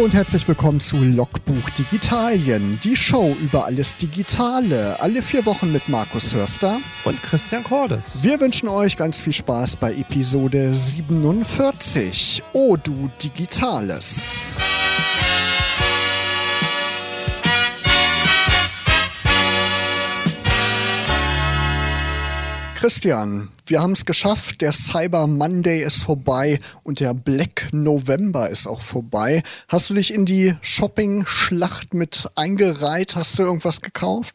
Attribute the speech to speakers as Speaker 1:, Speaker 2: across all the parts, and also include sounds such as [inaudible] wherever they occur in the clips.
Speaker 1: Hallo und herzlich willkommen zu Logbuch Digitalien, die Show über alles Digitale, alle vier Wochen mit Markus Hörster
Speaker 2: und Christian Cordes.
Speaker 1: Wir wünschen euch ganz viel Spaß bei Episode 47. Oh du Digitales. Christian, wir haben es geschafft. Der Cyber Monday ist vorbei und der Black November ist auch vorbei. Hast du dich in die Shopping-Schlacht mit eingereiht? Hast du irgendwas gekauft?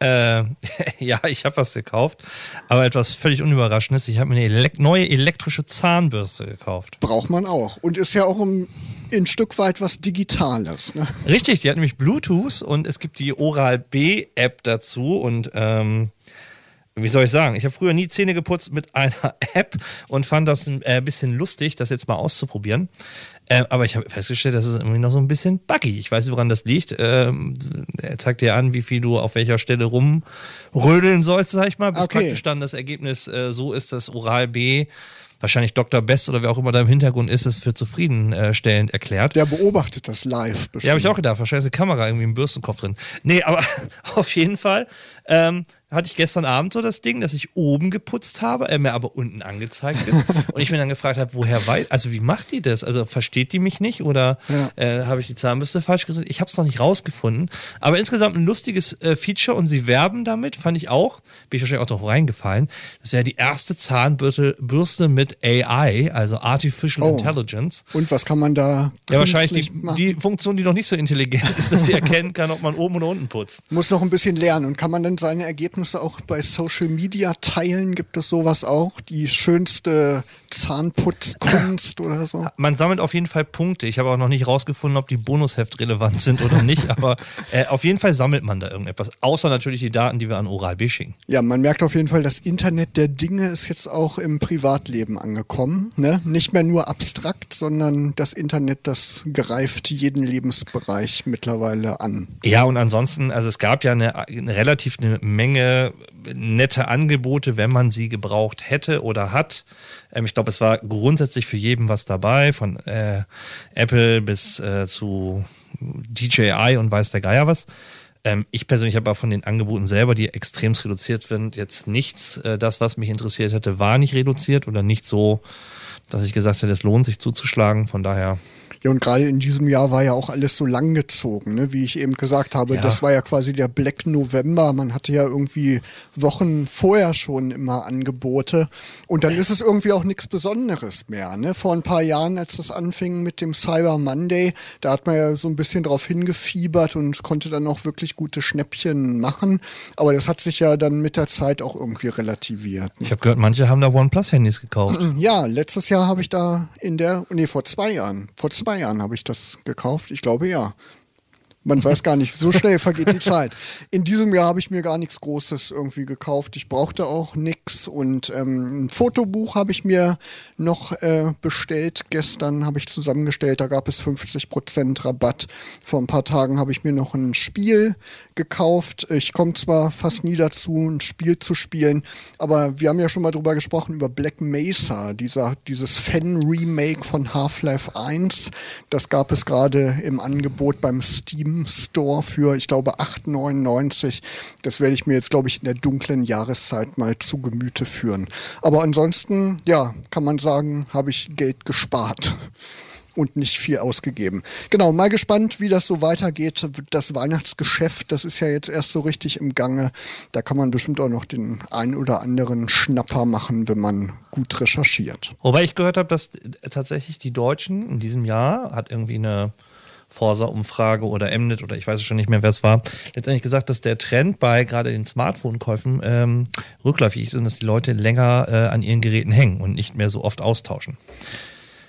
Speaker 2: Äh, [laughs] ja, ich habe was gekauft, aber etwas völlig Unüberraschendes. Ich habe mir eine elek neue elektrische Zahnbürste gekauft.
Speaker 1: Braucht man auch. Und ist ja auch ein, ein Stück weit was Digitales. Ne?
Speaker 2: Richtig, die hat nämlich Bluetooth und es gibt die Oral-B-App dazu und ähm, wie soll ich sagen, ich habe früher nie Zähne geputzt mit einer [laughs] App und fand das ein äh, bisschen lustig, das jetzt mal auszuprobieren. Äh, aber ich habe festgestellt, das ist irgendwie noch so ein bisschen buggy. Ich weiß nicht, woran das liegt. Ähm, er zeigt dir an, wie viel du auf welcher Stelle rumrödeln sollst, sag ich mal, bis okay. praktisch dann das Ergebnis äh, so ist, dass Oral B wahrscheinlich Dr. Best oder wer auch immer da im Hintergrund ist, es für zufriedenstellend erklärt.
Speaker 1: Der beobachtet das live
Speaker 2: bestimmt. Ja, habe ich auch gedacht. Wahrscheinlich ist eine Kamera irgendwie im Bürstenkopf drin. Nee, aber [laughs] auf jeden Fall ähm, hatte ich gestern Abend so das Ding, dass ich oben geputzt habe, er mir aber unten angezeigt ist. [laughs] und ich mir dann gefragt habe, woher weiß, also wie macht die das? Also versteht die mich nicht oder ja. äh, habe ich die Zahnbürste falsch gedreht? Ich habe es noch nicht rausgefunden. Aber insgesamt ein lustiges äh, Feature und sie werben damit, fand ich auch, bin ich wahrscheinlich auch noch reingefallen. Das wäre die erste Zahnbürste mit AI, also Artificial oh. Intelligence.
Speaker 1: Und was kann man da?
Speaker 2: Ja, wahrscheinlich die, die, Funktion, die noch nicht so intelligent ist, dass sie [laughs] erkennen kann, ob man oben oder unten putzt.
Speaker 1: Muss noch ein bisschen lernen. Und kann man dann seine Ergebnisse Ergebnisse auch bei Social Media teilen? Gibt es sowas auch? Die schönste Zahnputzkunst oder so?
Speaker 2: Man sammelt auf jeden Fall Punkte. Ich habe auch noch nicht rausgefunden, ob die Bonusheft relevant sind oder nicht, [laughs] aber äh, auf jeden Fall sammelt man da irgendetwas. Außer natürlich die Daten, die wir an Oral B schicken.
Speaker 1: Ja, man merkt auf jeden Fall, das Internet der Dinge ist jetzt auch im Privatleben angekommen. Ne? Nicht mehr nur abstrakt, sondern das Internet, das greift jeden Lebensbereich mittlerweile an.
Speaker 2: Ja, und ansonsten, also es gab ja eine, eine relativ eine Menge nette Angebote, wenn man sie gebraucht hätte oder hat. Ähm, ich glaube, es war grundsätzlich für jeden was dabei, von äh, Apple bis äh, zu DJI und weiß der Geier was. Ähm, ich persönlich habe aber von den Angeboten selber, die extrem reduziert sind, jetzt nichts. Äh, das, was mich interessiert hätte, war nicht reduziert oder nicht so, dass ich gesagt hätte, es lohnt sich zuzuschlagen. Von daher
Speaker 1: ja, und gerade in diesem Jahr war ja auch alles so langgezogen, ne? wie ich eben gesagt habe. Ja. Das war ja quasi der Black November. Man hatte ja irgendwie Wochen vorher schon immer Angebote. Und dann ist es irgendwie auch nichts Besonderes mehr. Ne? Vor ein paar Jahren, als das anfing mit dem Cyber Monday, da hat man ja so ein bisschen drauf hingefiebert und konnte dann auch wirklich gute Schnäppchen machen. Aber das hat sich ja dann mit der Zeit auch irgendwie relativiert.
Speaker 2: Ne? Ich habe gehört, manche haben da OnePlus-Handys gekauft.
Speaker 1: Ja, letztes Jahr habe ich da in der, nee, vor zwei Jahren, vor zwei zwei Jahren habe ich das gekauft. Ich glaube ja. Man weiß gar nicht, so schnell vergeht die Zeit. In diesem Jahr habe ich mir gar nichts Großes irgendwie gekauft. Ich brauchte auch nichts und ähm, ein Fotobuch habe ich mir noch äh, bestellt. Gestern habe ich zusammengestellt, da gab es 50% Rabatt. Vor ein paar Tagen habe ich mir noch ein Spiel gekauft. Ich komme zwar fast nie dazu, ein Spiel zu spielen, aber wir haben ja schon mal drüber gesprochen, über Black Mesa, dieser, dieses Fan-Remake von Half-Life 1. Das gab es gerade im Angebot beim Steam Store für, ich glaube, 8,99. Das werde ich mir jetzt, glaube ich, in der dunklen Jahreszeit mal zu Gemüte führen. Aber ansonsten, ja, kann man sagen, habe ich Geld gespart und nicht viel ausgegeben. Genau, mal gespannt, wie das so weitergeht. Das Weihnachtsgeschäft, das ist ja jetzt erst so richtig im Gange. Da kann man bestimmt auch noch den ein oder anderen Schnapper machen, wenn man gut recherchiert.
Speaker 2: Wobei ich gehört habe, dass tatsächlich die Deutschen in diesem Jahr hat irgendwie eine Forsa-Umfrage oder Mnet oder ich weiß schon nicht mehr, wer es war, letztendlich gesagt, dass der Trend bei gerade den Smartphone-Käufen ähm, rückläufig ist und dass die Leute länger äh, an ihren Geräten hängen und nicht mehr so oft austauschen.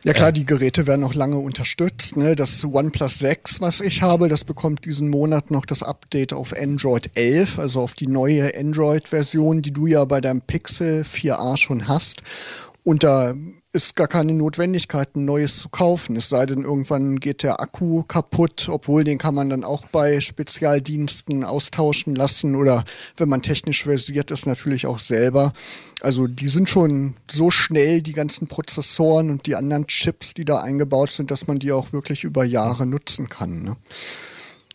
Speaker 1: Ja klar, die Geräte werden noch lange unterstützt. Ne? Das OnePlus 6, was ich habe, das bekommt diesen Monat noch das Update auf Android 11, also auf die neue Android-Version, die du ja bei deinem Pixel 4a schon hast. Und da ist gar keine Notwendigkeit, ein neues zu kaufen. Es sei denn, irgendwann geht der Akku kaputt, obwohl den kann man dann auch bei Spezialdiensten austauschen lassen oder wenn man technisch versiert ist, natürlich auch selber. Also die sind schon so schnell, die ganzen Prozessoren und die anderen Chips, die da eingebaut sind, dass man die auch wirklich über Jahre nutzen kann. Ne?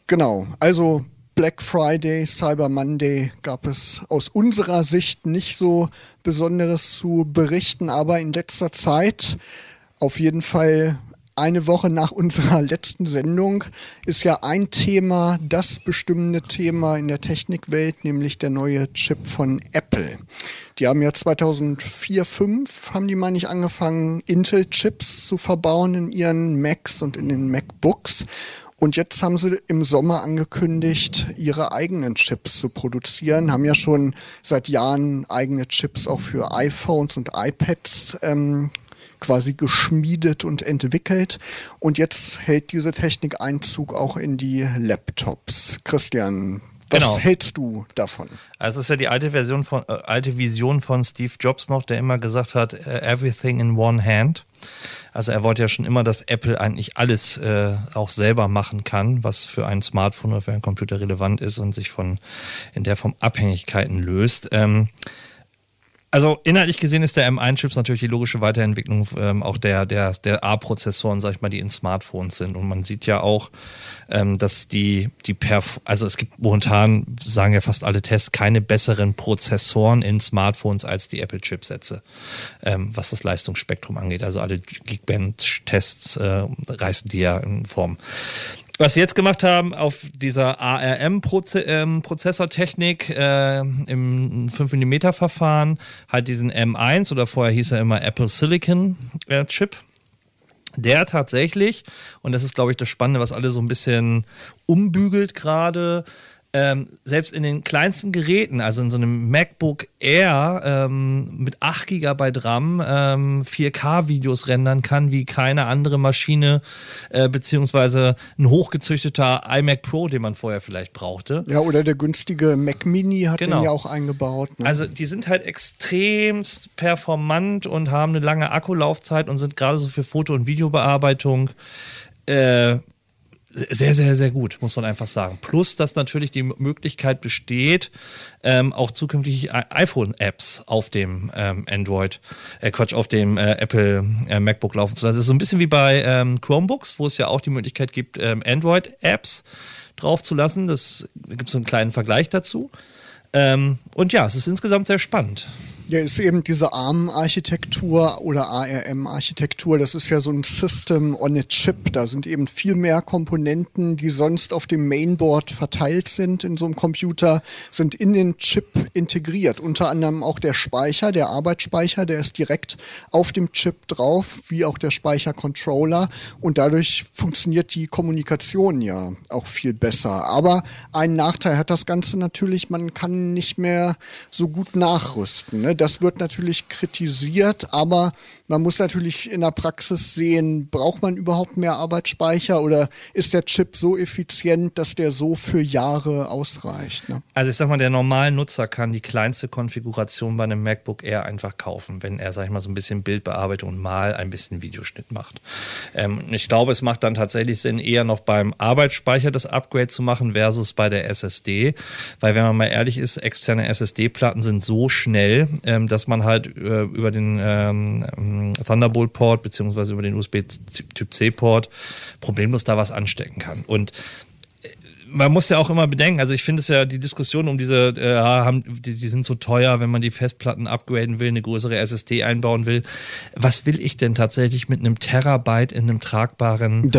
Speaker 1: Genau, also Black Friday, Cyber Monday gab es aus unserer Sicht nicht so Besonderes zu berichten, aber in letzter Zeit auf jeden Fall eine Woche nach unserer letzten Sendung ist ja ein Thema das bestimmende Thema in der Technikwelt, nämlich der neue Chip von Apple. Die haben ja 2004, 2005 haben die mal nicht angefangen, Intel-Chips zu verbauen in ihren Macs und in den MacBooks. Und jetzt haben sie im Sommer angekündigt, ihre eigenen Chips zu produzieren, haben ja schon seit Jahren eigene Chips auch für iPhones und iPads ähm, quasi geschmiedet und entwickelt. Und jetzt hält diese Technik Einzug auch in die Laptops. Christian, was genau. hältst du davon?
Speaker 2: Also es ist ja die alte Version von äh, alte Vision von Steve Jobs noch, der immer gesagt hat, uh, everything in one hand. Also er wollte ja schon immer, dass Apple eigentlich alles äh, auch selber machen kann, was für ein Smartphone oder für einen Computer relevant ist und sich von in der Form Abhängigkeiten löst. Ähm, also inhaltlich gesehen ist der M1-Chips natürlich die logische Weiterentwicklung ähm, auch der, der, der A-Prozessoren, sag ich mal, die in Smartphones sind. Und man sieht ja auch, ähm, dass die, die Perf also es gibt momentan, sagen ja fast alle Tests, keine besseren Prozessoren in Smartphones als die Apple-Chipsätze, ähm, was das Leistungsspektrum angeht. Also alle Geekbench-Tests äh, reißen die ja in Form was sie jetzt gemacht haben auf dieser ARM-Prozessortechnik äh, im 5mm-Verfahren, halt diesen M1 oder vorher hieß er immer Apple Silicon äh, Chip. Der tatsächlich, und das ist, glaube ich, das Spannende, was alle so ein bisschen umbügelt gerade, ähm, selbst in den kleinsten Geräten, also in so einem MacBook Air ähm, mit 8 GB RAM ähm, 4K-Videos rendern kann, wie keine andere Maschine, äh, beziehungsweise ein hochgezüchteter iMac Pro, den man vorher vielleicht brauchte.
Speaker 1: Ja, oder der günstige Mac Mini hat genau. den ja auch eingebaut.
Speaker 2: Ne? Also die sind halt extrem performant und haben eine lange Akkulaufzeit und sind gerade so für Foto- und Videobearbeitung äh, sehr, sehr, sehr gut, muss man einfach sagen. Plus, dass natürlich die Möglichkeit besteht, ähm, auch zukünftig iPhone-Apps auf dem ähm, Android, äh, Quatsch, auf dem äh, Apple äh, MacBook laufen zu lassen. Das ist so ein bisschen wie bei ähm, Chromebooks, wo es ja auch die Möglichkeit gibt, ähm, Android-Apps draufzulassen. Das gibt so einen kleinen Vergleich dazu. Ähm, und ja, es ist insgesamt sehr spannend.
Speaker 1: Ja, ist eben diese ARM-Architektur oder ARM-Architektur, das ist ja so ein System on a Chip. Da sind eben viel mehr Komponenten, die sonst auf dem Mainboard verteilt sind in so einem Computer, sind in den Chip integriert. Unter anderem auch der Speicher, der Arbeitsspeicher, der ist direkt auf dem Chip drauf, wie auch der Speichercontroller. Und dadurch funktioniert die Kommunikation ja auch viel besser. Aber einen Nachteil hat das Ganze natürlich, man kann nicht mehr so gut nachrüsten. Ne? Das wird natürlich kritisiert, aber man muss natürlich in der Praxis sehen, braucht man überhaupt mehr Arbeitsspeicher oder ist der Chip so effizient, dass der so für Jahre ausreicht? Ne?
Speaker 2: Also ich sag mal, der normale Nutzer kann die kleinste Konfiguration bei einem MacBook Air einfach kaufen, wenn er, sag ich mal, so ein bisschen Bildbearbeitung und mal ein bisschen Videoschnitt macht. Ähm, ich glaube, es macht dann tatsächlich Sinn, eher noch beim Arbeitsspeicher das Upgrade zu machen versus bei der SSD, weil wenn man mal ehrlich ist, externe SSD-Platten sind so schnell, ähm, dass man halt äh, über den ähm, Thunderbolt-Port beziehungsweise über den USB-Typ-C-Port problemlos da was anstecken kann. Und man muss ja auch immer bedenken, also ich finde es ja die Diskussion um diese, äh, haben, die, die, sind so teuer, wenn man die Festplatten upgraden will, eine größere SSD einbauen will. Was will ich denn tatsächlich mit einem Terabyte in einem tragbaren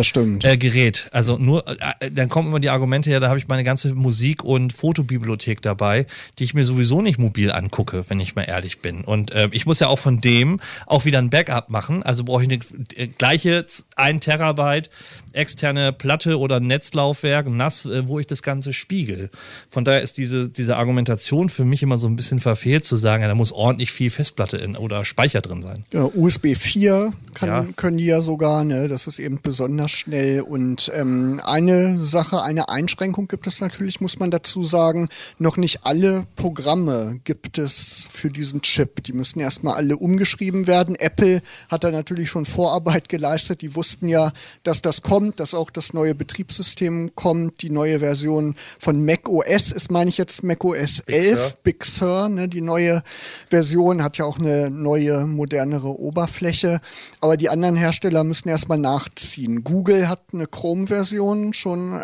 Speaker 2: äh, Gerät? Also nur, äh, dann kommen immer die Argumente, ja, da habe ich meine ganze Musik- und Fotobibliothek dabei, die ich mir sowieso nicht mobil angucke, wenn ich mal ehrlich bin. Und äh, ich muss ja auch von dem auch wieder ein Backup machen. Also brauche ich eine äh, gleiche ein Terabyte externe Platte oder Netzlaufwerk, nass, äh, Festplatte, wo ich das Ganze spiegel. Von daher ist diese, diese Argumentation für mich immer so ein bisschen verfehlt zu sagen, ja, da muss ordentlich viel Festplatte in, oder Speicher drin sein.
Speaker 1: Ja, USB 4 kann, ja. können die ja sogar, ne? das ist eben besonders schnell. Und ähm, eine Sache, eine Einschränkung gibt es natürlich, muss man dazu sagen, noch nicht alle Programme gibt es für diesen Chip. Die müssen erstmal alle umgeschrieben werden. Apple hat da natürlich schon Vorarbeit geleistet. Die wussten ja, dass das kommt, dass auch das neue Betriebssystem kommt. Die neue Version von Mac OS ist, meine ich jetzt, Mac OS 11, Big Sur. Ne? Die neue Version hat ja auch eine neue, modernere Oberfläche. Aber die anderen Hersteller müssen erstmal nachziehen. Google hat eine Chrome-Version schon äh,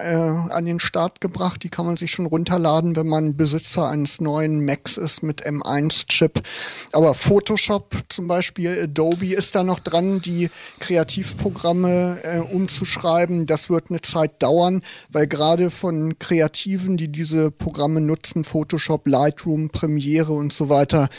Speaker 1: an den Start gebracht. Die kann man sich schon runterladen, wenn man Besitzer eines neuen Macs ist mit M1-Chip. Aber Photoshop zum Beispiel, Adobe ist da noch dran, die Kreativprogramme äh, umzuschreiben. Das wird eine Zeit dauern, weil gerade von Kreativen, die diese Programme nutzen, Photoshop, Lightroom, Premiere und so weiter,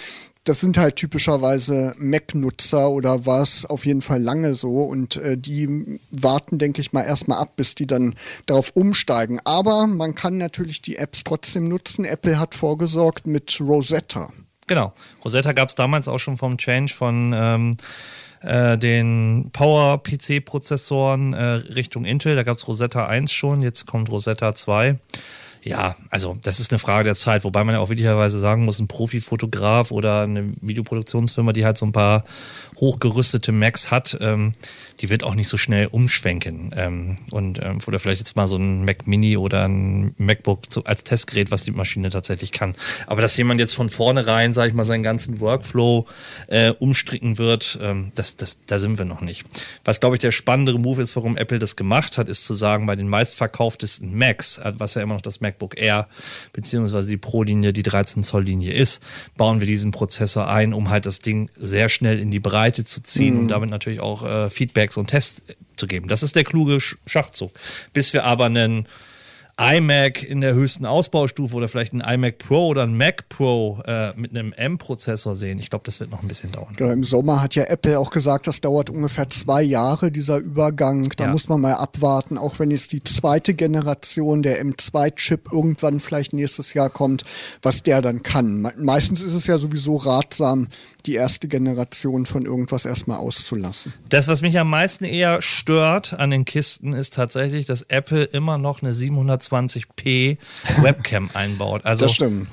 Speaker 1: das sind halt typischerweise Mac-Nutzer oder war es auf jeden Fall lange so und äh, die warten, denke ich mal, erstmal ab, bis die dann darauf umsteigen. Aber man kann natürlich die Apps trotzdem nutzen. Apple hat vorgesorgt mit Rosetta.
Speaker 2: Genau. Rosetta gab es damals auch schon vom Change von ähm, äh, den Power-PC-Prozessoren äh, Richtung Intel. Da gab es Rosetta 1 schon, jetzt kommt Rosetta 2. Ja, also das ist eine Frage der Zeit, wobei man ja auch wichtigerweise sagen muss, ein Profifotograf oder eine Videoproduktionsfirma, die halt so ein paar hochgerüstete Macs hat, ähm, die wird auch nicht so schnell umschwenken. Ähm, und ähm, oder vielleicht jetzt mal so ein Mac Mini oder ein MacBook zu, als Testgerät, was die Maschine tatsächlich kann. Aber dass jemand jetzt von vornherein, sage ich mal, seinen ganzen Workflow äh, umstricken wird, ähm, das, das, da sind wir noch nicht. Was, glaube ich, der spannendere Move ist, warum Apple das gemacht hat, ist zu sagen, bei den meistverkauftesten Macs, äh, was ja immer noch das MacBook Air beziehungsweise die Pro-Linie, die 13 Zoll Linie ist, bauen wir diesen Prozessor ein, um halt das Ding sehr schnell in die Breite zu ziehen mhm. und damit natürlich auch äh, Feedbacks und Tests zu geben. Das ist der kluge Schachzug. Bis wir aber einen iMac in der höchsten Ausbaustufe oder vielleicht ein iMac Pro oder ein Mac Pro äh, mit einem M-Prozessor sehen. Ich glaube, das wird noch ein bisschen dauern.
Speaker 1: Genau, Im Sommer hat ja Apple auch gesagt, das dauert ungefähr zwei Jahre, dieser Übergang. Da ja. muss man mal abwarten, auch wenn jetzt die zweite Generation der M2-Chip irgendwann vielleicht nächstes Jahr kommt, was der dann kann. Meistens ist es ja sowieso ratsam, die erste Generation von irgendwas erstmal auszulassen.
Speaker 2: Das, was mich am meisten eher stört an den Kisten, ist tatsächlich, dass Apple immer noch eine 720p Webcam einbaut. Also,
Speaker 1: das stimmt.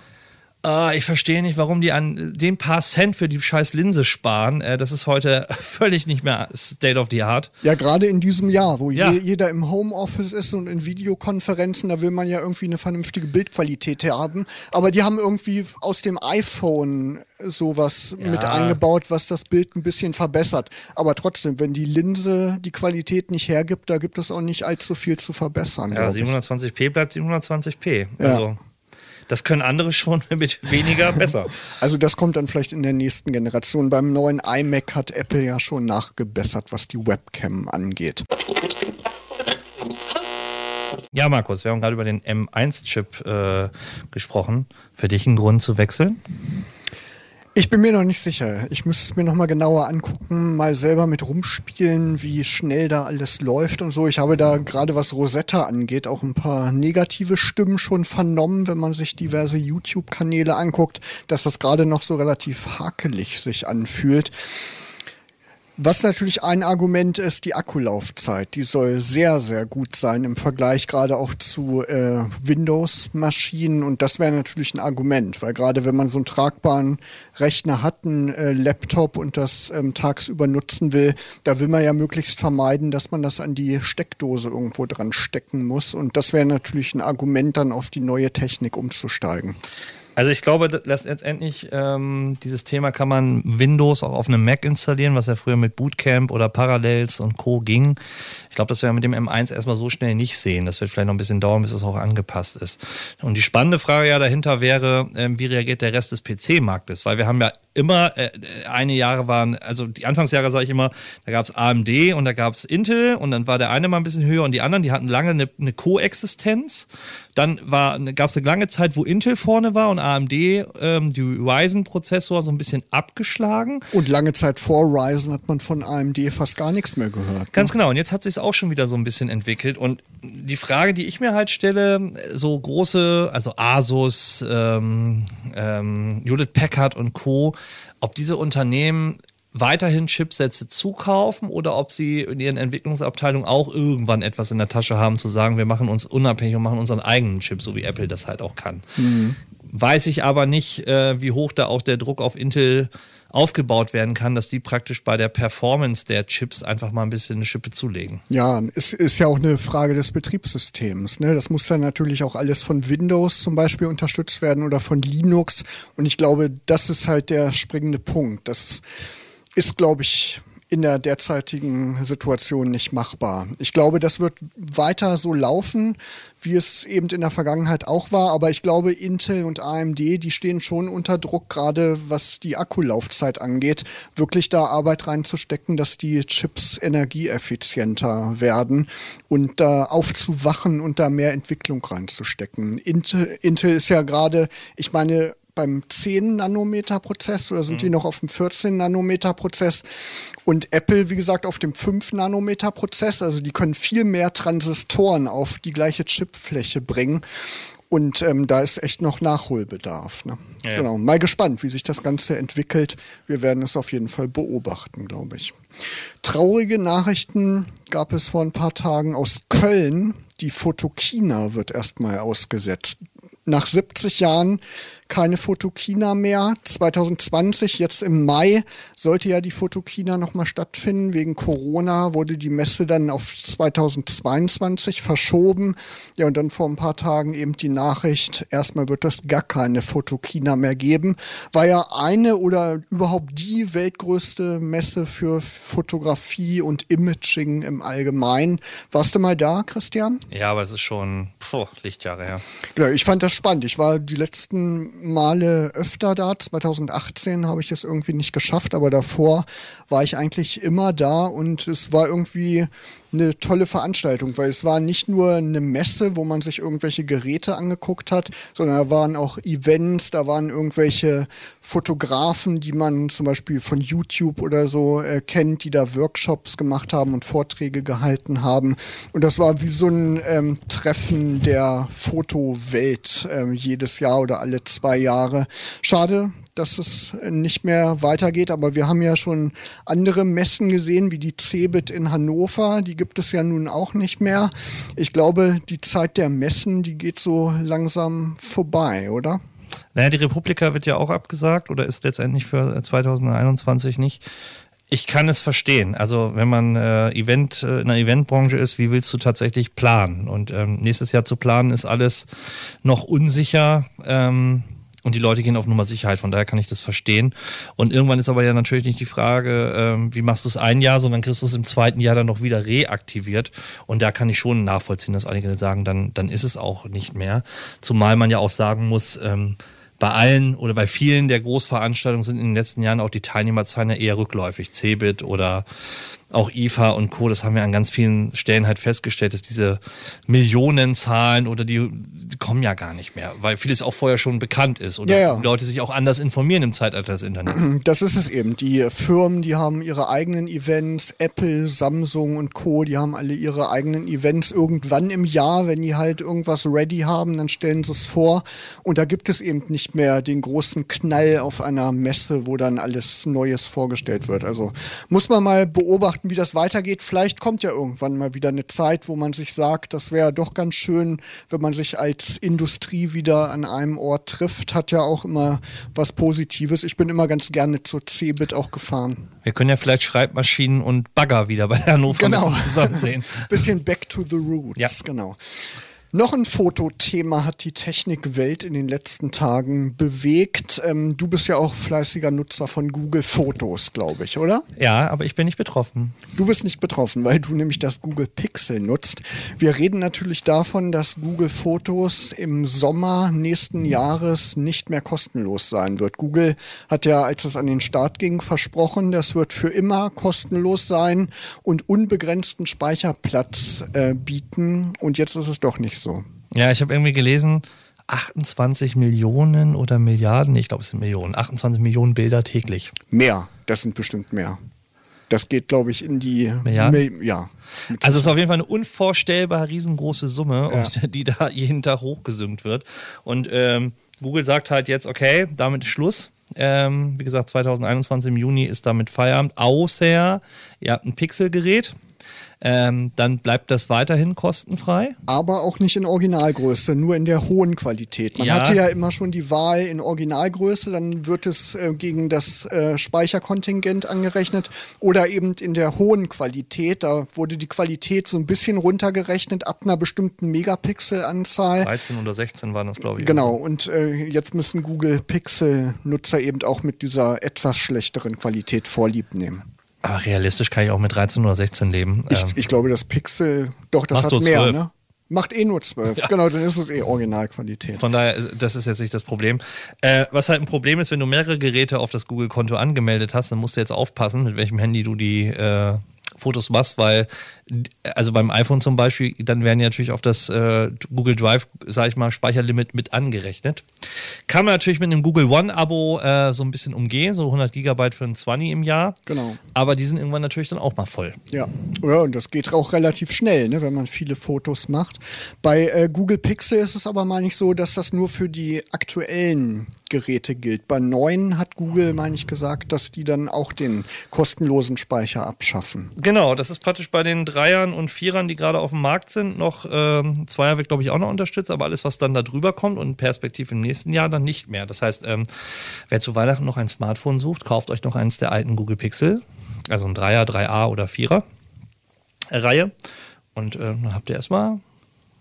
Speaker 2: Uh, ich verstehe nicht, warum die an den paar Cent für die scheiß Linse sparen. Uh, das ist heute [laughs] völlig nicht mehr State of the Art.
Speaker 1: Ja, gerade in diesem Jahr, wo ja. je, jeder im Homeoffice ist und in Videokonferenzen, da will man ja irgendwie eine vernünftige Bildqualität haben. Aber die haben irgendwie aus dem iPhone sowas ja. mit eingebaut, was das Bild ein bisschen verbessert. Aber trotzdem, wenn die Linse die Qualität nicht hergibt, da gibt es auch nicht allzu viel zu verbessern.
Speaker 2: Ja, 720p bleibt 720p. Also. Ja. Das können andere schon [laughs] mit weniger besser.
Speaker 1: Also das kommt dann vielleicht in der nächsten Generation. Beim neuen iMac hat Apple ja schon nachgebessert, was die Webcam angeht.
Speaker 2: Ja, Markus, wir haben gerade über den M1-Chip äh, gesprochen. Für dich ein Grund zu wechseln?
Speaker 1: Ich bin mir noch nicht sicher. Ich müsste es mir noch mal genauer angucken, mal selber mit rumspielen, wie schnell da alles läuft und so. Ich habe da gerade was Rosetta angeht auch ein paar negative Stimmen schon vernommen, wenn man sich diverse YouTube-Kanäle anguckt, dass das gerade noch so relativ hakelig sich anfühlt. Was natürlich ein Argument ist, die Akkulaufzeit. Die soll sehr, sehr gut sein im Vergleich gerade auch zu äh, Windows-Maschinen. Und das wäre natürlich ein Argument, weil gerade wenn man so einen tragbaren Rechner hat, einen äh, Laptop und das ähm, tagsüber nutzen will, da will man ja möglichst vermeiden, dass man das an die Steckdose irgendwo dran stecken muss. Und das wäre natürlich ein Argument, dann auf die neue Technik umzusteigen.
Speaker 2: Also ich glaube, letztendlich ähm, dieses Thema kann man Windows auch auf einem Mac installieren, was ja früher mit Bootcamp oder Parallels und Co. ging. Ich glaube, das werden wir mit dem M1 erstmal so schnell nicht sehen. Das wird vielleicht noch ein bisschen dauern, bis es auch angepasst ist. Und die spannende Frage ja dahinter wäre, äh, wie reagiert der Rest des PC-Marktes? Weil wir haben ja immer, äh, eine Jahre waren, also die Anfangsjahre sage ich immer, da gab es AMD und da gab es Intel und dann war der eine mal ein bisschen höher und die anderen, die hatten lange eine, eine Koexistenz. Dann gab es eine lange Zeit, wo Intel vorne war und AMD ähm, die Ryzen-Prozessor so ein bisschen abgeschlagen.
Speaker 1: Und lange Zeit vor Ryzen hat man von AMD fast gar nichts mehr gehört.
Speaker 2: Ganz ne? genau. Und jetzt hat sich auch schon wieder so ein bisschen entwickelt. Und die Frage, die ich mir halt stelle, so große, also Asus, ähm, ähm, Judith Packard und Co., ob diese Unternehmen weiterhin Chipsätze zukaufen oder ob sie in ihren Entwicklungsabteilungen auch irgendwann etwas in der Tasche haben, zu sagen, wir machen uns unabhängig und machen unseren eigenen Chip, so wie Apple das halt auch kann. Mhm. Weiß ich aber nicht, äh, wie hoch da auch der Druck auf Intel aufgebaut werden kann, dass die praktisch bei der Performance der Chips einfach mal ein bisschen eine Schippe zulegen.
Speaker 1: Ja, es ist ja auch eine Frage des Betriebssystems. Ne? Das muss dann natürlich auch alles von Windows zum Beispiel unterstützt werden oder von Linux. Und ich glaube, das ist halt der springende Punkt. Das ist, glaube ich, in der derzeitigen Situation nicht machbar. Ich glaube, das wird weiter so laufen, wie es eben in der Vergangenheit auch war. Aber ich glaube, Intel und AMD, die stehen schon unter Druck, gerade was die Akkulaufzeit angeht, wirklich da Arbeit reinzustecken, dass die Chips energieeffizienter werden und da aufzuwachen und da mehr Entwicklung reinzustecken. Intel, Intel ist ja gerade, ich meine, beim 10 Nanometer Prozess oder sind mhm. die noch auf dem 14 Nanometer Prozess und Apple, wie gesagt, auf dem 5 Nanometer Prozess. Also die können viel mehr Transistoren auf die gleiche Chipfläche bringen. Und ähm, da ist echt noch Nachholbedarf. Ne? Ja. Genau. Mal gespannt, wie sich das Ganze entwickelt. Wir werden es auf jeden Fall beobachten, glaube ich. Traurige Nachrichten gab es vor ein paar Tagen aus Köln. Die Photokina wird erstmal ausgesetzt. Nach 70 Jahren keine Fotokina mehr. 2020, jetzt im Mai, sollte ja die Fotokina nochmal stattfinden. Wegen Corona wurde die Messe dann auf 2022 verschoben. Ja, und dann vor ein paar Tagen eben die Nachricht, erstmal wird es gar keine Fotokina mehr geben. War ja eine oder überhaupt die weltgrößte Messe für Fotografie und Imaging im Allgemeinen. Warst du mal da, Christian?
Speaker 2: Ja, aber es ist schon puh, Lichtjahre her.
Speaker 1: Genau, ich fand das spannend. Ich war die letzten Male öfter da. 2018 habe ich es irgendwie nicht geschafft, aber davor war ich eigentlich immer da und es war irgendwie eine tolle Veranstaltung, weil es war nicht nur eine Messe, wo man sich irgendwelche Geräte angeguckt hat, sondern da waren auch Events, da waren irgendwelche Fotografen, die man zum Beispiel von YouTube oder so äh, kennt, die da Workshops gemacht haben und Vorträge gehalten haben. Und das war wie so ein ähm, Treffen der Fotowelt äh, jedes Jahr oder alle zwei Jahre. Schade, dass es nicht mehr weitergeht. Aber wir haben ja schon andere Messen gesehen, wie die CeBIT in Hannover. Die gibt es ja nun auch nicht mehr. Ich glaube, die Zeit der Messen, die geht so langsam vorbei, oder?
Speaker 2: Naja, die Republika wird ja auch abgesagt oder ist letztendlich für 2021 nicht. Ich kann es verstehen. Also wenn man äh, Event äh, in der Eventbranche ist, wie willst du tatsächlich planen? Und ähm, nächstes Jahr zu planen ist alles noch unsicher. Ähm, und die Leute gehen auf Nummer Sicherheit, von daher kann ich das verstehen. Und irgendwann ist aber ja natürlich nicht die Frage, ähm, wie machst du es ein Jahr, sondern kriegst du es im zweiten Jahr dann noch wieder reaktiviert. Und da kann ich schon nachvollziehen, dass einige sagen, dann, dann ist es auch nicht mehr. Zumal man ja auch sagen muss, ähm, bei allen oder bei vielen der Großveranstaltungen sind in den letzten Jahren auch die Teilnehmerzahlen eher rückläufig. Cebit oder auch IFA und Co., das haben wir an ganz vielen Stellen halt festgestellt, dass diese Millionenzahlen oder die, die kommen ja gar nicht mehr, weil vieles auch vorher schon bekannt ist oder ja, ja. Leute sich auch anders informieren im Zeitalter des Internets. [clears throat]
Speaker 1: Das ist es eben. Die Firmen, die haben ihre eigenen Events, Apple, Samsung und Co., die haben alle ihre eigenen Events irgendwann im Jahr, wenn die halt irgendwas ready haben, dann stellen sie es vor und da gibt es eben nicht mehr den großen Knall auf einer Messe, wo dann alles Neues vorgestellt wird. Also muss man mal beobachten, beobachten, wie das weitergeht. Vielleicht kommt ja irgendwann mal wieder eine Zeit, wo man sich sagt, das wäre doch ganz schön, wenn man sich als Industrie wieder an einem Ort trifft. Hat ja auch immer was Positives. Ich bin immer ganz gerne zur Cebit auch gefahren.
Speaker 2: Wir können ja vielleicht Schreibmaschinen und Bagger wieder bei Hannover
Speaker 1: genau. [laughs] zusammen sehen. Bisschen back to the roots, ja. genau. Noch ein Fotothema hat die Technikwelt in den letzten Tagen bewegt. Ähm, du bist ja auch fleißiger Nutzer von Google Fotos, glaube ich, oder?
Speaker 2: Ja, aber ich bin nicht betroffen.
Speaker 1: Du bist nicht betroffen, weil du nämlich das Google Pixel nutzt. Wir reden natürlich davon, dass Google Fotos im Sommer nächsten Jahres nicht mehr kostenlos sein wird. Google hat ja, als es an den Start ging, versprochen, das wird für immer kostenlos sein und unbegrenzten Speicherplatz äh, bieten. Und jetzt ist es doch nicht so.
Speaker 2: Ja, ich habe irgendwie gelesen, 28 Millionen oder Milliarden, ich glaube es sind Millionen, 28 Millionen Bilder täglich.
Speaker 1: Mehr, das sind bestimmt mehr. Das geht, glaube ich, in die
Speaker 2: Milliarden?
Speaker 1: Mil ja.
Speaker 2: Also es ist auf jeden Fall eine unvorstellbar riesengroße Summe,
Speaker 1: Ja.
Speaker 2: die da jeden Tag hochgesüngt wird. Und ähm, Google sagt halt jetzt, okay, damit ist Schluss. Ähm, wie gesagt, 2021 im Juni ist damit Feierabend, außer ihr habt ein Pixelgerät. Ähm, dann bleibt das weiterhin kostenfrei.
Speaker 1: aber auch nicht in Originalgröße, nur in der hohen Qualität. Man
Speaker 2: Ja.
Speaker 1: hatte ja immer schon die Wahl in Originalgröße, dann wird es äh, gegen das äh, Speicherkontingent angerechnet oder eben in der hohen Qualität. Da wurde die Qualität so ein bisschen runtergerechnet ab einer bestimmten Megapixelanzahl.
Speaker 2: 13 oder 16 waren das, glaube ich.
Speaker 1: Genau, und äh, jetzt müssen Google Pixel-Nutzer eben auch mit dieser etwas schlechteren Qualität Vorlieb nehmen.
Speaker 2: Aber realistisch kann ich auch mit 13 oder 16 leben.
Speaker 1: Ich,
Speaker 2: Ähm,
Speaker 1: ich glaube, das Pixel, doch, das
Speaker 2: Macht
Speaker 1: hat mehr,
Speaker 2: 12.
Speaker 1: ne? Macht eh nur 12. Genau, dann ist es eh Originalqualität.
Speaker 2: Von daher, das ist jetzt nicht das Problem. Äh, was halt ein Problem ist, wenn du mehrere Geräte auf das Google-Konto angemeldet hast, dann musst du jetzt aufpassen, mit welchem Handy du die äh, Fotos machst, weil, also beim iPhone zum Beispiel, dann werden ja natürlich auf das äh, Google Drive, sag ich mal, Speicherlimit mit angerechnet. Kann man natürlich mit einem Google One-Abo äh, so ein bisschen umgehen, so 100 Gigabyte für ein 20 im Jahr.
Speaker 1: Genau.
Speaker 2: Aber die sind irgendwann natürlich dann auch mal voll.
Speaker 1: Ja. ja, und das geht auch relativ schnell, ne, wenn man viele Fotos macht. Bei äh, Google Pixel ist es aber mal nicht so, dass das nur für die aktuellen Geräte gilt. Bei neuen hat Google, meine ich, gesagt, dass die dann auch den kostenlosen Speicher abschaffen.
Speaker 2: Genau, das ist praktisch bei den Dreiern und Vierern, die gerade auf dem Markt sind, noch ähm, Zweier wird, glaube ich, auch noch unterstützt, aber alles, was dann da drüber kommt und perspektiv im nächsten Jahr dann nicht mehr. Das heißt, ähm, wer zu Weihnachten noch ein Smartphone sucht, kauft euch noch eins der alten Google Pixel, also ein Dreier, 3A oder Vierer Reihe. Und äh, dann habt ihr erstmal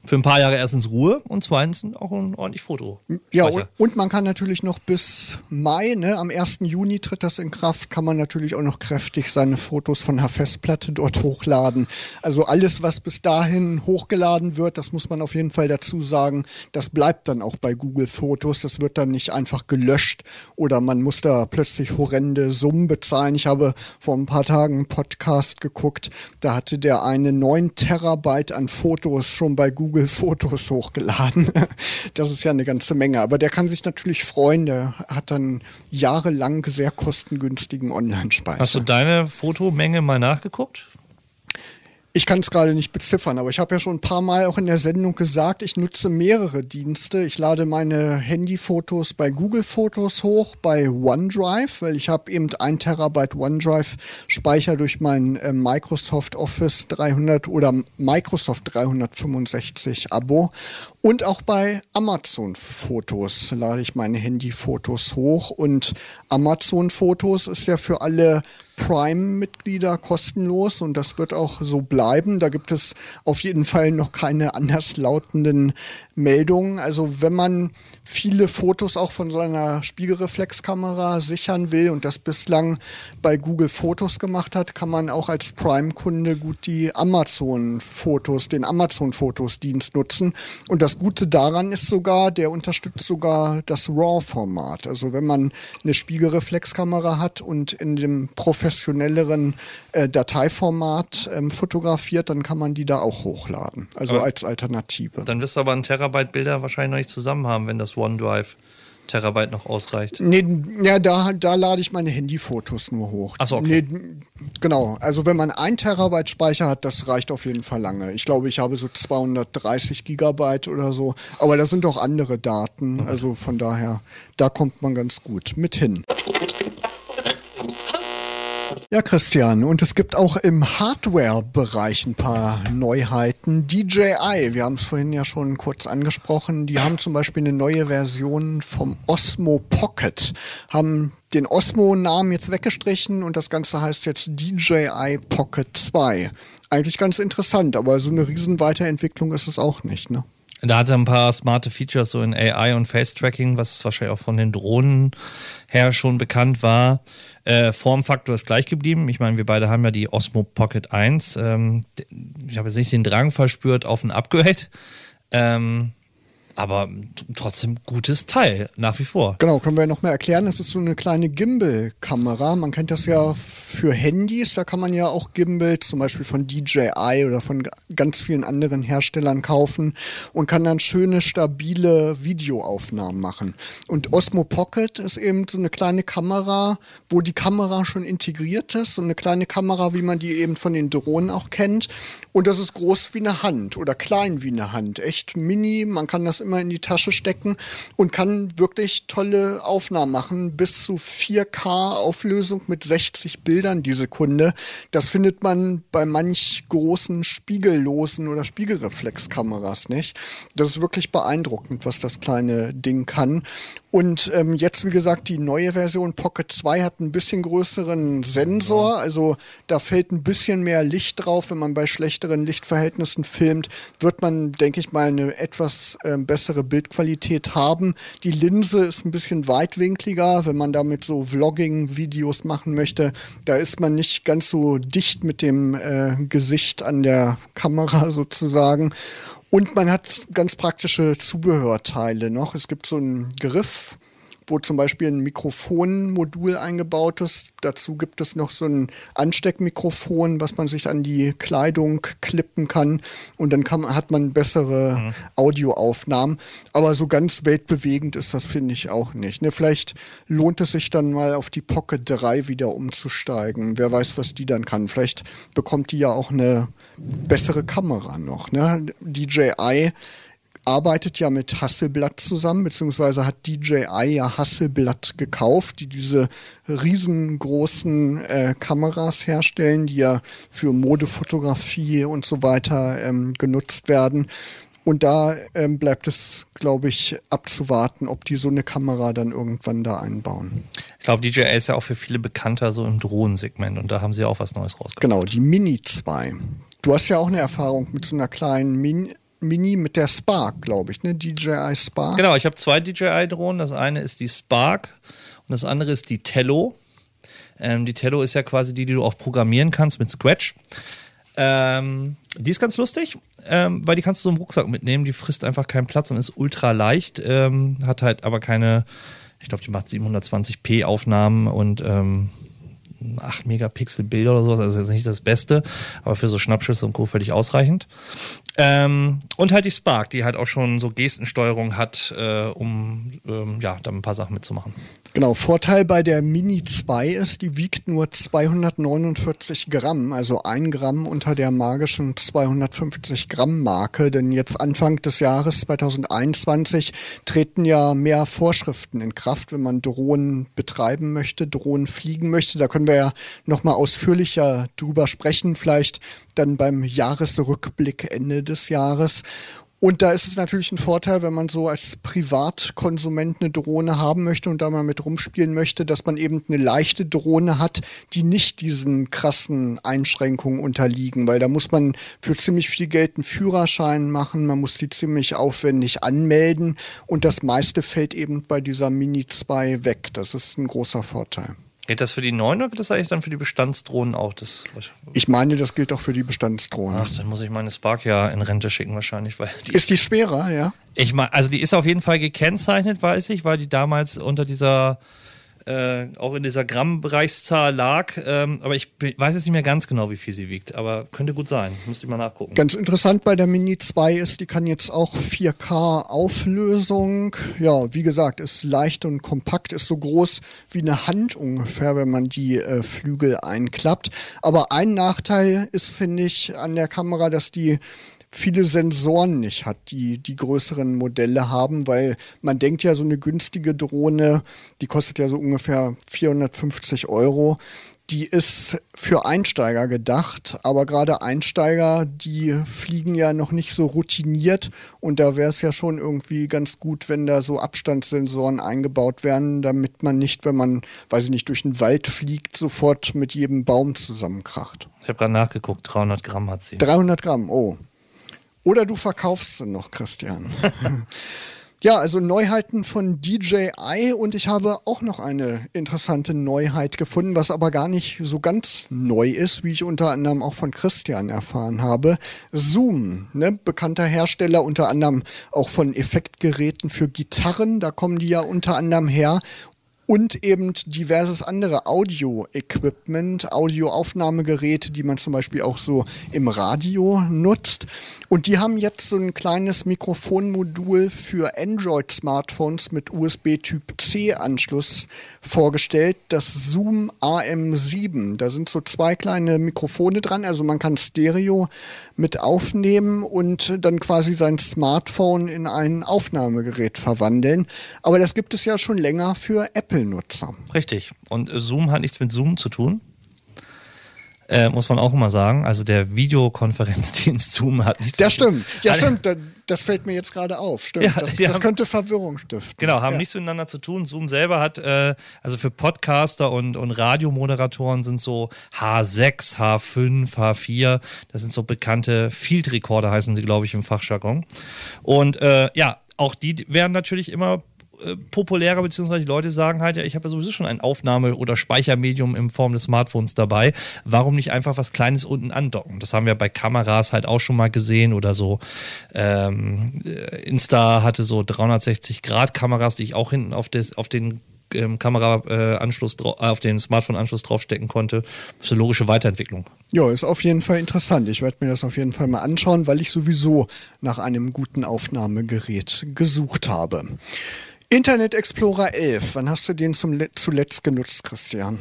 Speaker 2: für ein paar Jahre erstens Ruhe und zweitens auch ein ordentlich Foto.
Speaker 1: Ja, und, und man kann natürlich noch bis Mai, ne, am 1. Juni tritt das in Kraft, kann man natürlich auch noch kräftig seine Fotos von der Festplatte dort hochladen. Also alles, was bis dahin hochgeladen wird, das muss man auf jeden Fall dazu sagen, das bleibt dann auch bei Google Fotos. Das wird dann nicht einfach gelöscht oder man muss da plötzlich horrende Summen bezahlen. Ich habe vor ein paar Tagen einen Podcast geguckt, da hatte der eine 9 Terabyte an Fotos schon bei Google Fotos hochgeladen. [laughs] Das ist ja eine ganze Menge. Aber der kann sich natürlich freuen. Der hat dann jahrelang sehr kostengünstigen Online-Speicher.
Speaker 2: Hast du deine Fotomenge mal nachgeguckt?
Speaker 1: Ich kann es gerade nicht beziffern, aber ich habe ja schon ein paar Mal auch in der Sendung gesagt, ich nutze mehrere Dienste. Ich lade meine Handyfotos bei Google Fotos hoch, bei OneDrive, weil ich habe eben ein Terabyte OneDrive Speicher durch mein äh, Microsoft Office 300 oder Microsoft 365 Abo. Und auch bei Amazon Fotos lade ich meine Handyfotos hoch. Und Amazon Fotos ist ja für alle Prime-Mitglieder kostenlos und das wird auch so bleiben. Da gibt es auf jeden Fall noch keine anderslautenden Meldungen. Also wenn man viele Fotos auch von seiner Spiegelreflexkamera sichern will und das bislang bei Google Fotos gemacht hat, kann man auch als Prime-Kunde gut die Amazon-Fotos, den Amazon-Fotos-Dienst nutzen. Und das Gute daran ist sogar, der unterstützt sogar das RAW-Format. Also wenn man eine Spiegelreflexkamera hat und in dem professionelleren äh, Dateiformat ähm, fotografiert, dann kann man die da auch hochladen. Also
Speaker 2: Aber-
Speaker 1: als Alternative.
Speaker 2: Dann wirst du aber ein Terabyte Bilder wahrscheinlich noch nicht zusammen haben, wenn das OneDrive Terabyte noch ausreicht.
Speaker 1: Nee, ja, da, da lade ich meine Handyfotos nur hoch.
Speaker 2: Ach so, okay.
Speaker 1: Nee, genau. Also wenn man ein Terabyte Speicher hat, das reicht auf jeden Fall lange. Ich glaube, ich habe so 230 Gigabyte oder so. Aber da sind auch andere Daten. Also von daher, da kommt man ganz gut mit hin. Ja, Christian, und es gibt auch im Hardware-Bereich ein paar Neuheiten. DJI, wir haben es vorhin ja schon kurz angesprochen, die haben zum Beispiel eine neue Version vom Osmo Pocket, haben den Osmo-Namen jetzt weggestrichen und das Ganze heißt jetzt DJI Pocket 2. Eigentlich ganz interessant, aber so eine riesen Weiterentwicklung ist es auch nicht, ne?
Speaker 2: Da hat er ein paar smarte Features so in AI und Face-Tracking, was wahrscheinlich auch von den Drohnen her schon bekannt war. Äh, Formfaktor ist gleich geblieben. Ich meine, wir beide haben ja die Osmo Pocket 1. Ähm, ich habe jetzt nicht den Drang verspürt auf ein Upgrade. Ähm, aber trotzdem gutes Teil, nach wie vor.
Speaker 1: Genau, können wir noch mal erklären. Das ist so eine kleine Gimbal-Kamera. Man kennt das ja für Handys. Da kann man ja auch Gimbals, zum Beispiel von DJI oder von ganz vielen anderen Herstellern kaufen und kann dann schöne, stabile Videoaufnahmen machen. Und Osmo Pocket ist eben so eine kleine Kamera, wo die Kamera schon integriert ist. So eine kleine Kamera, wie man die eben von den Drohnen auch kennt. Und das ist groß wie eine Hand oder klein wie eine Hand. Echt mini. Man kann das immer in die Tasche stecken und kann wirklich tolle Aufnahmen machen. Bis zu 4K Auflösung mit 60 Bildern die Sekunde. Das findet man bei manch großen spiegellosen oder Spiegelreflexkameras nicht. Das ist wirklich beeindruckend, was das kleine Ding kann. Und ähm, jetzt, wie gesagt, die neue Version Pocket 2 hat ein bisschen größeren Sensor. Also da fällt ein bisschen mehr Licht drauf. Wenn man bei schlechteren Lichtverhältnissen filmt, wird man, denke ich mal, eine etwas äh, bessere Bildqualität haben. Die Linse ist ein bisschen weitwinkliger, wenn man damit so Vlogging-Videos machen möchte. Da ist man nicht ganz so dicht mit dem äh, Gesicht an der Kamera [laughs] sozusagen. Und man hat ganz praktische Zubehörteile noch. Es gibt so einen Griff, wo zum Beispiel ein Mikrofonmodul eingebaut ist. Dazu gibt es noch so ein Ansteckmikrofon, was man sich an die Kleidung klippen kann. Und dann kann, hat man bessere mhm. Audioaufnahmen. Aber so ganz weltbewegend ist das, finde ich, auch nicht. Ne? Vielleicht lohnt es sich dann mal auf die Pocket 3 wieder umzusteigen. Wer weiß, was die dann kann. Vielleicht bekommt die ja auch eine bessere Kamera noch. Ne? DJI arbeitet ja mit Hasselblatt zusammen, beziehungsweise hat DJI ja Hasselblatt gekauft, die diese riesengroßen äh, Kameras herstellen, die ja für Modefotografie und so weiter ähm, genutzt werden. Und da ähm, bleibt es, glaube ich, abzuwarten, ob die so eine Kamera dann irgendwann da einbauen.
Speaker 2: Ich glaube, DJI ist ja auch für viele bekannter so im Drohnensegment und da haben sie auch was Neues rausgebracht.
Speaker 1: Genau, die Mini 2. Du hast ja auch eine Erfahrung mit so einer kleinen Mini, Mini mit der Spark, glaube ich, ne? DJI Spark.
Speaker 2: Genau, ich habe zwei DJI-Drohnen. Das eine ist die Spark und das andere ist die Tello. Ähm, die Tello ist ja quasi die, die du auch programmieren kannst mit Scratch. Ähm, die ist ganz lustig, ähm, weil die kannst du so im Rucksack mitnehmen. Die frisst einfach keinen Platz und ist ultra leicht, ähm, hat halt aber keine, ich glaube, die macht 720p Aufnahmen und ähm, 8 Megapixel Bilder oder sowas, also ist nicht das Beste, aber für so Schnappschüsse und Co. völlig ausreichend. Ähm, und halt die Spark, die halt auch schon so Gestensteuerung hat, äh, um ähm, ja, da ein paar Sachen mitzumachen.
Speaker 1: Genau, Vorteil bei der Mini 2 ist, die wiegt nur 249 Gramm, also ein Gramm unter der magischen 250 Gramm Marke, denn jetzt Anfang des Jahres 2021 treten ja mehr Vorschriften in Kraft, wenn man Drohnen betreiben möchte, Drohnen fliegen möchte. Da können wir ja nochmal ausführlicher drüber sprechen, vielleicht dann beim Jahresrückblick Ende des Jahres. Und da ist es natürlich ein Vorteil, wenn man so als Privatkonsument eine Drohne haben möchte und da mal mit rumspielen möchte, dass man eben eine leichte Drohne hat, die nicht diesen krassen Einschränkungen unterliegen, weil da muss man für ziemlich viel Geld einen Führerschein machen, man muss die ziemlich aufwendig anmelden und das meiste fällt eben bei dieser Mini 2 weg. Das ist ein großer Vorteil.
Speaker 2: Gilt das für die neuen oder gilt das eigentlich dann für die Bestandsdrohnen auch? Das,
Speaker 1: ich meine, das gilt auch für die Bestandsdrohnen.
Speaker 2: Ach, dann muss ich meine Spark ja in Rente schicken wahrscheinlich. Weil
Speaker 1: die ist die schwerer, ja?
Speaker 2: Ich meine, also die ist auf jeden Fall gekennzeichnet, weiß ich, weil die damals unter dieser äh, auch in dieser Grammbereichszahl lag. Ähm, aber ich weiß jetzt nicht mehr ganz genau, wie viel sie wiegt. Aber könnte gut sein. Müsste ich mal nachgucken.
Speaker 1: Ganz interessant bei der Mini 2 ist, die kann jetzt auch 4K Auflösung. Ja, wie gesagt, ist leicht und kompakt, ist so groß wie eine Hand ungefähr, wenn man die äh, Flügel einklappt. Aber ein Nachteil ist, finde ich, an der Kamera, dass die viele Sensoren nicht hat, die die größeren Modelle haben, weil man denkt ja, so eine günstige Drohne, die kostet ja so ungefähr 450 Euro. Die ist für Einsteiger gedacht, aber gerade Einsteiger, die fliegen ja noch nicht so routiniert und da wäre es ja schon irgendwie ganz gut, wenn da so Abstandssensoren eingebaut werden, damit man nicht, wenn man, weiß ich nicht, durch den Wald fliegt, sofort mit jedem Baum zusammenkracht.
Speaker 2: Ich habe gerade nachgeguckt, 300 Gramm hat sie.
Speaker 1: 300 Gramm, oh. Oder du verkaufst sie noch, Christian. [laughs] Ja, also Neuheiten von DJI und ich habe auch noch eine interessante Neuheit gefunden, was aber gar nicht so ganz neu ist, wie ich unter anderem auch von Christian erfahren habe. Zoom, ne, bekannter Hersteller unter anderem auch von Effektgeräten für Gitarren, da kommen die ja unter anderem her und eben diverses andere Audio-Equipment, Audioaufnahmegeräte, die man zum Beispiel auch so im Radio nutzt. Und die haben jetzt so ein kleines Mikrofonmodul für Android-Smartphones mit USB-Typ-C-Anschluss vorgestellt, das Zoom AM7. Da sind so zwei kleine Mikrofone dran, also man kann Stereo mit aufnehmen und dann quasi sein Smartphone in ein Aufnahmegerät verwandeln. Aber das gibt es ja schon länger für Apple. Apple-Nutzer.
Speaker 2: Richtig. Und Zoom hat nichts mit Zoom zu tun. Äh, muss man auch immer sagen. Also der Videokonferenzdienst [laughs] Zoom hat nichts
Speaker 1: Das stimmt. Ja, stimmt. Das fällt mir jetzt gerade auf. Stimmt. Ja, das, das
Speaker 2: haben,
Speaker 1: könnte Verwirrung stiften.
Speaker 2: Genau, haben
Speaker 1: ja.
Speaker 2: nichts miteinander zu tun. Zoom selber hat, äh, also für Podcaster und, und Radiomoderatoren sind so H6, H5, H4. Das sind so bekannte Field Recorder, heißen sie, glaube ich, im Fachjargon. Und äh, ja, auch die werden natürlich immer äh, populärer, beziehungsweise die Leute sagen halt, ja, ich habe ja sowieso schon ein Aufnahme- oder Speichermedium in Form des Smartphones dabei. Warum nicht einfach was Kleines unten andocken? Das haben wir bei Kameras halt auch schon mal gesehen oder so. Ähm, äh, Insta hatte so 360-Grad-Kameras, die ich auch hinten auf, des, auf den ähm, Kameraanschluss äh, auf den Smartphone-Anschluss draufstecken konnte. Das ist eine logische Weiterentwicklung.
Speaker 1: Ja, ist auf jeden Fall interessant. Ich werde mir das auf jeden Fall mal anschauen, weil ich sowieso nach einem guten Aufnahmegerät gesucht habe. Internet Explorer 11, wann hast du den zum, zuletzt genutzt, Christian?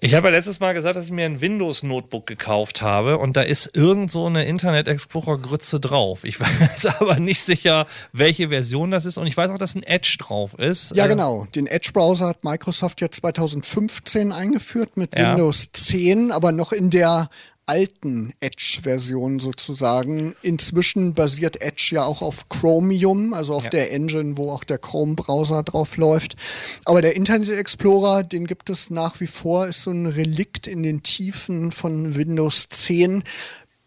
Speaker 2: Ich habe ja letztes Mal gesagt, dass ich mir ein Windows-Notebook gekauft habe und da ist irgend so eine Internet Explorer-Grütze drauf. Ich [laughs] weiß aber nicht sicher, welche Version das ist und ich weiß auch, dass ein Edge drauf ist.
Speaker 1: Ja, äh, genau. Den Edge-Browser hat Microsoft ja 2015 eingeführt mit ja. Windows 10, aber noch in der alten Edge-Version sozusagen. Inzwischen basiert Edge ja auch auf Chromium, also auf ja. der Engine, wo auch der Chrome-Browser drauf läuft. Aber der Internet Explorer, den gibt es nach wie vor, ist so ein Relikt in den Tiefen von Windows 10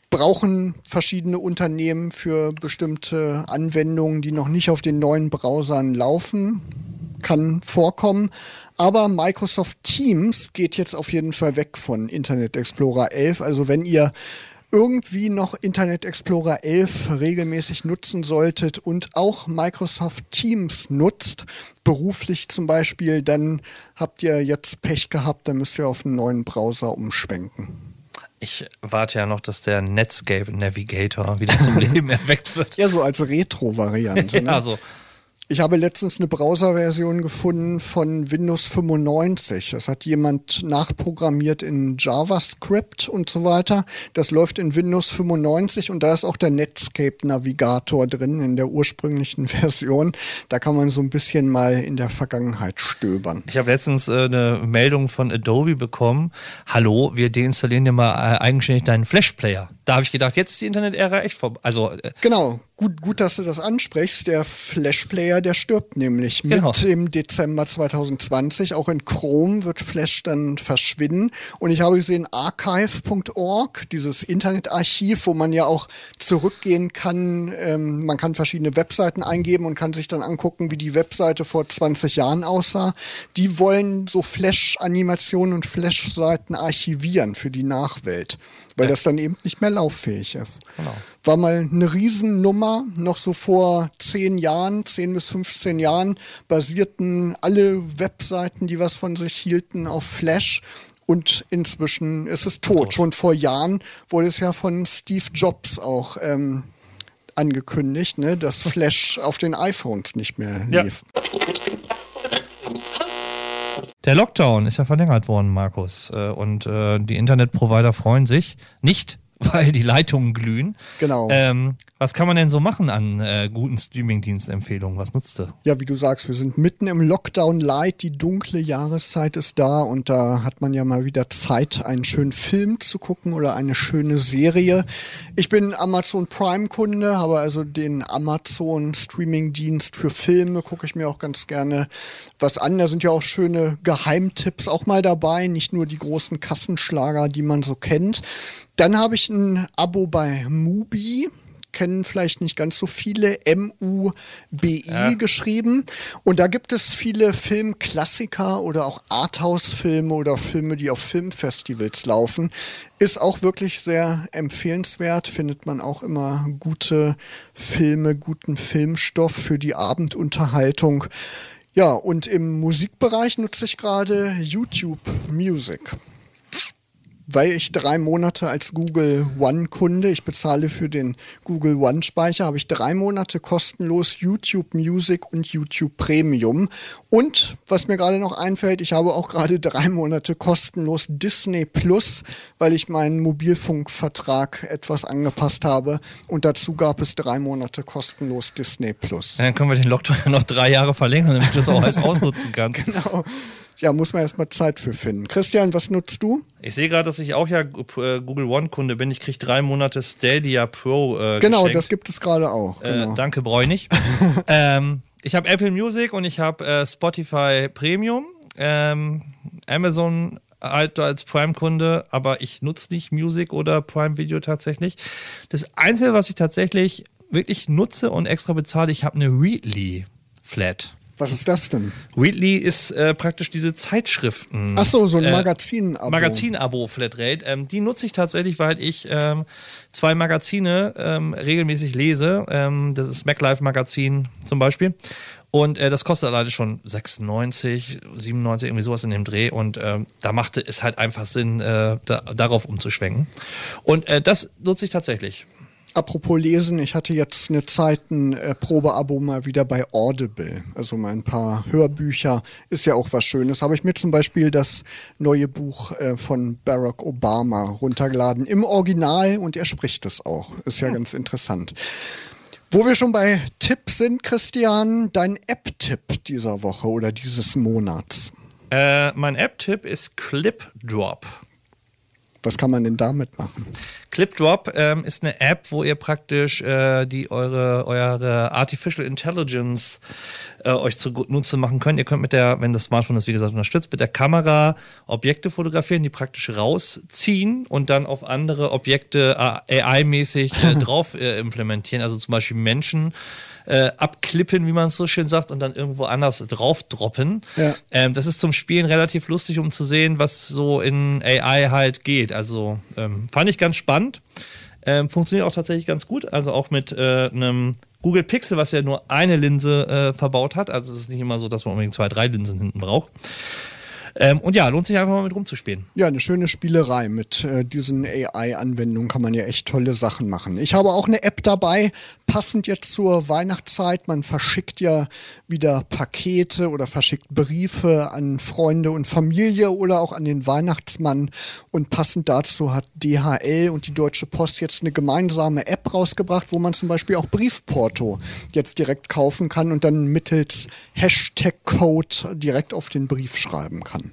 Speaker 1: brauchen verschiedene Unternehmen für bestimmte Anwendungen, die noch nicht auf den neuen Browsern laufen kann vorkommen. Aber Microsoft Teams geht jetzt auf jeden Fall weg von Internet Explorer 11. Also wenn ihr irgendwie noch Internet Explorer 11 regelmäßig nutzen solltet und auch Microsoft Teams nutzt, beruflich zum Beispiel, dann habt ihr jetzt Pech gehabt, dann müsst ihr auf einen neuen Browser umschwenken.
Speaker 2: Ich warte ja noch, dass der Netscape Navigator wieder zum [laughs] Leben erweckt wird.
Speaker 1: Ja, so als Retro-Variante. [laughs]
Speaker 2: ja, ne? so.
Speaker 1: Ich habe letztens eine Browser-Version gefunden von Windows 95. Das hat jemand nachprogrammiert in JavaScript und so weiter. Das läuft in Windows 95 und da ist auch der Netscape-Navigator drin in der ursprünglichen [laughs] Version. Da kann man so ein bisschen mal in der Vergangenheit stöbern.
Speaker 2: Ich habe letztens äh, eine Meldung von Adobe bekommen. Hallo, wir deinstallieren dir mal äh, eigenständig deinen Flash-Player. Da habe ich gedacht, jetzt ist die Internet-Ära echt vorbei. Also,
Speaker 1: äh, genau, Gut, gut, dass du das ansprichst. Der Flash Player, der stirbt nämlich genau. mit im Dezember 2020. Auch in Chrome wird Flash dann verschwinden. Und ich habe gesehen, archive.org, dieses Internetarchiv, wo man ja auch zurückgehen kann. Ähm, man kann verschiedene Webseiten eingeben und kann sich dann angucken, wie die Webseite vor 20 Jahren aussah. Die wollen so Flash-Animationen und Flash-Seiten archivieren für die Nachwelt weil ja. das dann eben nicht mehr lauffähig ist. Genau. War mal eine Riesennummer, noch so vor zehn Jahren, zehn bis 15 Jahren, basierten alle Webseiten, die was von sich hielten, auf Flash. Und inzwischen ist es tot. tot. Schon vor Jahren wurde es ja von Steve Jobs auch ähm, angekündigt, ne, dass Flash auf den iPhones nicht mehr lief. Ja.
Speaker 2: Der Lockdown ist ja verlängert worden, Markus. Äh, und äh, die Internetprovider freuen sich nicht, [laughs] weil die Leitungen glühen.
Speaker 1: Genau.
Speaker 2: Ähm, was kann man denn so machen an äh, guten Streaming-Dienstempfehlungen? Was nutzt du?
Speaker 1: Ja, wie du sagst, wir sind mitten im Lockdown Light. Die dunkle Jahreszeit ist da und da hat man ja mal wieder Zeit, einen schönen Film zu gucken oder eine schöne Serie. Ich bin Amazon Prime-Kunde, habe also den Amazon Streaming-Dienst für Filme, gucke ich mir auch ganz gerne was an. Da sind ja auch schöne Geheimtipps auch mal dabei, nicht nur die großen Kassenschlager, die man so kennt. Dann habe ich ein Abo bei Mubi kennen vielleicht nicht ganz so viele, M-U-B-I
Speaker 2: Ja.
Speaker 1: geschrieben. Und da gibt es viele Filmklassiker oder auch Arthouse-Filme oder Filme, die auf Filmfestivals laufen. Ist auch wirklich sehr empfehlenswert, findet man auch immer gute Filme, guten Filmstoff für die Abendunterhaltung. Ja, und im Musikbereich nutze ich gerade YouTube Music weil ich drei Monate als Google One-Kunde, ich bezahle für den Google One-Speicher, habe ich drei Monate kostenlos YouTube Music und YouTube Premium. Und was mir gerade noch einfällt, ich habe auch gerade drei Monate kostenlos Disney Plus, weil ich meinen Mobilfunkvertrag etwas angepasst habe. Und dazu gab es drei Monate kostenlos Disney Plus.
Speaker 2: Dann können wir den Lockdown [laughs] noch drei Jahre verlängern, damit du das auch alles [laughs] ausnutzen kannst.
Speaker 1: Genau. Ja, muss man erstmal Zeit für finden. Christian, was nutzt du?
Speaker 2: Ich sehe gerade, dass ich auch ja äh, Google One-Kunde bin. Ich kriege drei Monate Stadia Pro. Äh,
Speaker 1: Genau,
Speaker 2: geschenkt.
Speaker 1: das gibt es gerade auch.
Speaker 2: Äh,
Speaker 1: Genau.
Speaker 2: danke, Bräunig. [laughs] ähm, ich habe Apple Music und ich habe äh, Spotify Premium. Ähm, Amazon halt als Prime-Kunde, aber ich nutze nicht Music oder Prime Video tatsächlich. Das Einzige, was ich tatsächlich wirklich nutze und extra bezahle, ich habe eine Readly Flat.
Speaker 1: Was ist das denn?
Speaker 2: Readly ist äh, praktisch diese Zeitschriften.
Speaker 1: Ach so, so ein
Speaker 2: äh,
Speaker 1: Magazin-Abo.
Speaker 2: Magazin-Abo Flatrate. Ähm, die nutze ich tatsächlich, weil ich ähm, zwei Magazine ähm, regelmäßig lese. Ähm, das ist MacLife Magazin zum Beispiel. Und äh, das kostet alleine schon 96, 97, irgendwie sowas in dem Dreh. Und ähm, da machte es halt einfach Sinn, äh, da, darauf umzuschwenken. Und äh, das nutze ich tatsächlich.
Speaker 1: Apropos Lesen, ich hatte jetzt eine Zeit ein äh, Probeabo mal wieder bei Audible. Also mal ein paar Hörbücher. Ist ja auch was Schönes. Habe ich mir zum Beispiel das neue Buch äh, von Barack Obama runtergeladen. Im Original und er spricht es auch. Ist ja ganz interessant. Wo wir schon bei Tipps sind, Christian, dein App-Tipp dieser Woche oder dieses Monats.
Speaker 2: Äh, mein App-Tipp ist ClipDrop.
Speaker 1: Was kann man denn damit machen?
Speaker 2: ClipDrop ähm, ist eine App, wo ihr praktisch äh, die eure, eure Artificial Intelligence äh, euch zunutze machen könnt. Ihr könnt mit der, wenn das Smartphone das wie gesagt unterstützt, mit der Kamera Objekte fotografieren, die praktisch rausziehen und dann auf andere Objekte äh, AI-mäßig äh, [laughs] drauf äh, implementieren. Also zum Beispiel Menschen äh, abklippen, wie man es so schön sagt, und dann irgendwo anders drauf droppen.
Speaker 1: Ja.
Speaker 2: Ähm, das ist zum Spielen relativ lustig, um zu sehen, was so in AI halt geht. Also ähm, fand ich ganz spannend. Ähm, funktioniert auch tatsächlich ganz gut. Also auch mit äh, einem Google Pixel, was ja nur eine Linse äh, verbaut hat. Also es ist nicht immer so, dass man unbedingt zwei, drei Linsen hinten braucht. Ähm, und ja, lohnt sich einfach mal mit rumzuspielen.
Speaker 1: Ja, eine schöne Spielerei. Mit äh, diesen AI-Anwendungen kann man ja echt tolle Sachen machen. Ich habe auch eine App dabei, passend jetzt zur Weihnachtszeit. Man verschickt ja wieder Pakete oder verschickt Briefe an Freunde und Familie oder auch an den Weihnachtsmann. Und passend dazu hat DHL und die Deutsche Post jetzt eine gemeinsame App rausgebracht, wo man zum Beispiel auch Briefporto jetzt direkt kaufen kann und dann mittels Hashtag-Code direkt auf den Brief schreiben kann.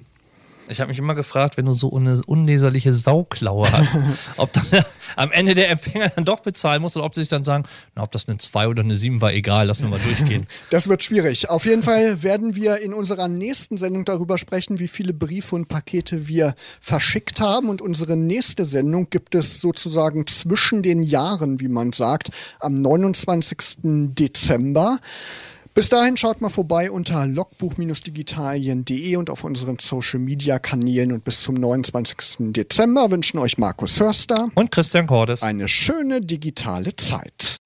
Speaker 2: Ich habe mich immer gefragt, wenn du so eine unleserliche Sauklaue hast, [laughs] ob dann am Ende der Empfänger dann doch bezahlen muss oder ob sie sich dann sagen, na, ob das eine 2 oder eine 7 war, egal, lassen wir mal durchgehen. [laughs]
Speaker 1: Das wird schwierig. Auf jeden Fall werden wir in unserer nächsten Sendung darüber sprechen, wie viele Briefe und Pakete wir verschickt haben. Und unsere nächste Sendung gibt es sozusagen zwischen den Jahren, wie man sagt, am 29. Dezember. Bis dahin schaut mal vorbei unter logbuch-digitalien.de und auf unseren Social-Media-Kanälen. Und bis zum 29. Dezember wünschen euch Markus Hörster
Speaker 2: Und Christian Cordes.
Speaker 1: eine schöne digitale Zeit.